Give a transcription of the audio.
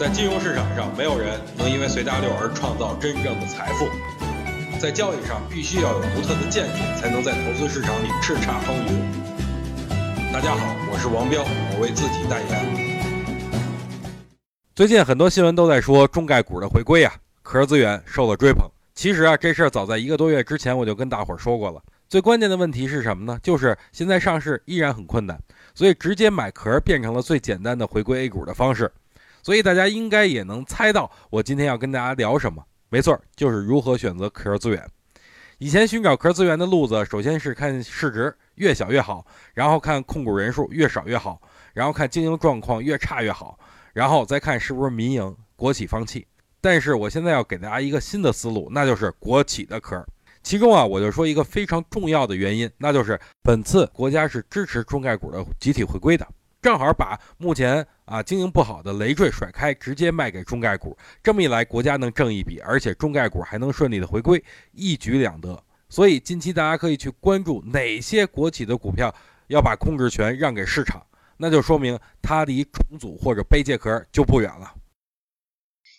在金融市场上，没有人能因为随大流而创造真正的财富。在交易上，必须要有独特的见解，才能在投资市场里叱咤风云。大家好，我是王彪，我为自己代言。最近很多新闻都在说中概股的回归啊，壳资源受了追捧。其实啊，这事儿早在一个多月之前我就跟大伙儿说过了。最关键的问题是什么呢？就是现在上市依然很困难，所以直接买壳变成了最简单的回归 A 股的方式。所以大家应该也能猜到我今天要跟大家聊什么。没错，就是如何选择壳资源。以前寻找壳资源的路子，首先是看市值越小越好，然后看控股人数越少越好，然后看经营状况越差越好，然后再看是不是民营国企放弃。但是我现在要给大家一个新的思路，那就是国企的壳。其中啊，我就说一个非常重要的原因，那就是本次国家是支持中概股的集体回归的。正好把目前啊经营不好的累赘甩开，直接卖给中概股，这么一来，国家能挣一笔，而且中概股还能顺利的回归，一举两得。所以近期大家可以去关注哪些国企的股票要把控制权让给市场，那就说明它离重组或者背借壳就不远了。